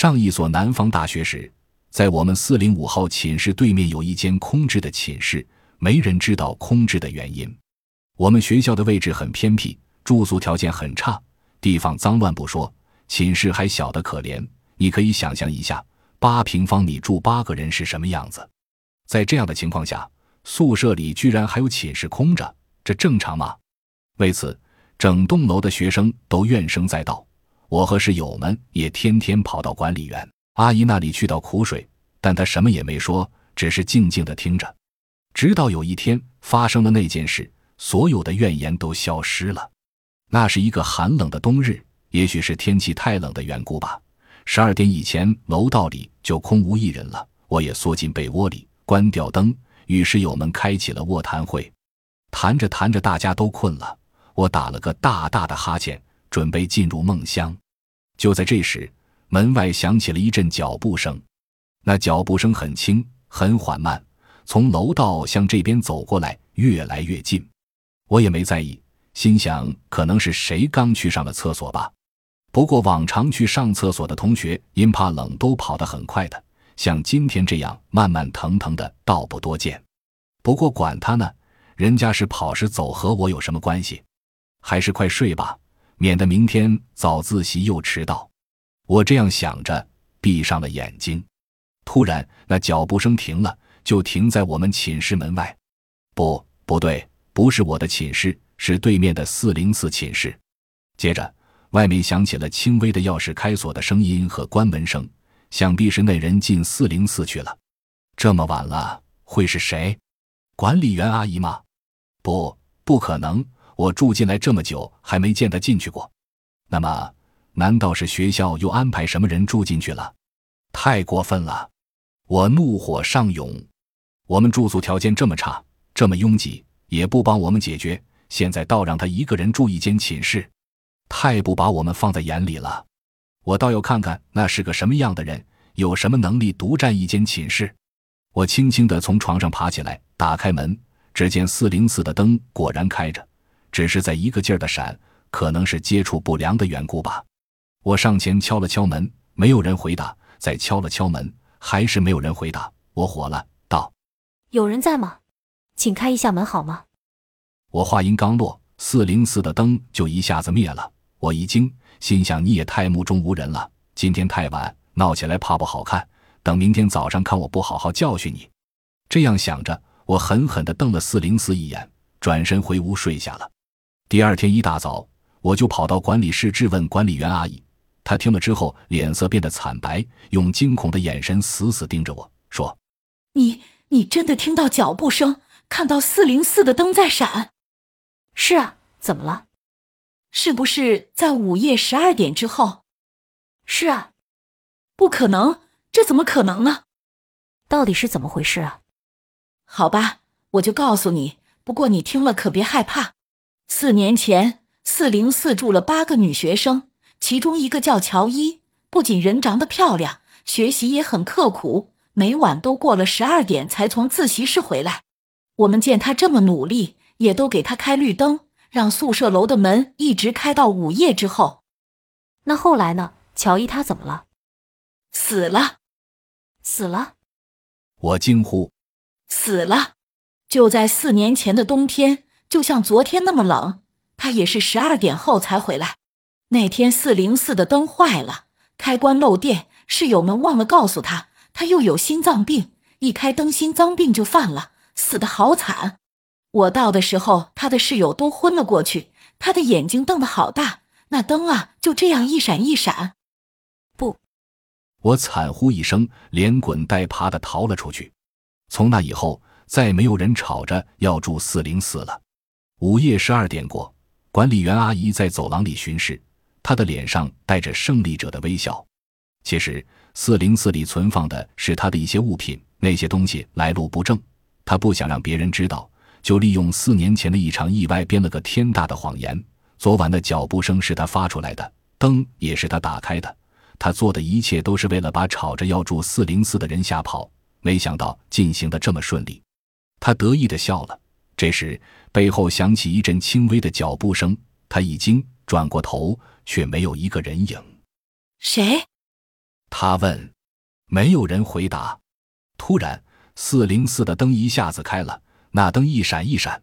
上一所南方大学时，在我们四零五号寝室对面有一间空置的寝室，没人知道空置的原因。我们学校的位置很偏僻，住宿条件很差，地方脏乱不说，寝室还小得可怜。你可以想象一下，八平方米住八个人是什么样子。在这样的情况下，宿舍里居然还有寝室空着，这正常吗？为此，整栋楼的学生都怨声载道。我和室友们也天天跑到管理员阿姨那里去倒苦水，但她什么也没说，只是静静的听着。直到有一天发生了那件事。所有的怨言都消失了。那是一个寒冷的冬日，也许是天气太冷的缘故吧。十二点以前，楼道里就空无一人了。我也缩进被窝里，关掉灯，与室友们开启了卧谈会。谈着谈着，大家都困了，我打了个大大的哈欠，准备进入梦乡。就在这时，门外响起了一阵脚步声。那脚步声很轻，很缓慢，从楼道向这边走过来，越来越近。我也没在意，心想可能是谁刚去上了厕所吧。不过往常去上厕所的同学因怕冷都跑得很快的，像今天这样慢慢腾腾的倒不多见。不过管他呢，人家是跑是走和我有什么关系？还是快睡吧，免得明天早自习又迟到。我这样想着，闭上了眼睛。突然，那脚步声停了，就停在我们寝室门外。不，不对。不是我的寝室，是对面的四零四寝室。接着，外面响起了轻微的钥匙开锁的声音和关门声，想必是那人进四零四去了。这么晚了，会是谁？管理员阿姨吗？不，不可能。我住进来这么久，还没见他进去过。那么，难道是学校又安排什么人住进去了？太过分了！我怒火上涌。我们住宿条件这么差，这么拥挤。也不帮我们解决，现在倒让他一个人住一间寝室，太不把我们放在眼里了。我倒要看看那是个什么样的人，有什么能力独占一间寝室。我轻轻地从床上爬起来，打开门，只见四零四的灯果然开着，只是在一个劲儿的闪，可能是接触不良的缘故吧。我上前敲了敲门，没有人回答，再敲了敲门，还是没有人回答。我火了，道：“有人在吗？”请开一下门好吗？我话音刚落，四零四的灯就一下子灭了。我一惊，心想你也太目中无人了。今天太晚，闹起来怕不好看。等明天早上看我不好好教训你。这样想着，我狠狠地瞪了四零四一眼，转身回屋睡下了。第二天一大早，我就跑到管理室质问管理员阿姨。她听了之后，脸色变得惨白，用惊恐的眼神死死盯着我说：“你，你真的听到脚步声？”看到四零四的灯在闪，是啊，怎么了？是不是在午夜十二点之后？是啊，不可能，这怎么可能呢？到底是怎么回事啊？好吧，我就告诉你。不过你听了可别害怕。四年前，四零四住了八个女学生，其中一个叫乔伊，不仅人长得漂亮，学习也很刻苦，每晚都过了十二点才从自习室回来。我们见她这么努力，也都给她开绿灯，让宿舍楼的门一直开到午夜之后。那后来呢？乔伊她怎么了？死了，死了！我惊呼：“死了！就在四年前的冬天，就像昨天那么冷，他也是十二点后才回来。那天四零四的灯坏了，开关漏电，室友们忘了告诉他，他又有心脏病，一开灯心脏病就犯了。”死的好惨！我到的时候，他的室友都昏了过去。他的眼睛瞪得好大，那灯啊就这样一闪一闪。不，我惨呼一声，连滚带爬的逃了出去。从那以后，再没有人吵着要住四零四了。午夜十二点过，管理员阿姨在走廊里巡视，她的脸上带着胜利者的微笑。其实，四零四里存放的是她的一些物品，那些东西来路不正。他不想让别人知道，就利用四年前的一场意外编了个天大的谎言。昨晚的脚步声是他发出来的，灯也是他打开的。他做的一切都是为了把吵着要住四零四的人吓跑。没想到进行的这么顺利，他得意的笑了。这时背后响起一阵轻微的脚步声，他一惊，转过头，却没有一个人影。谁？他问。没有人回答。突然，四零四的灯一下子开了，那灯一闪一闪。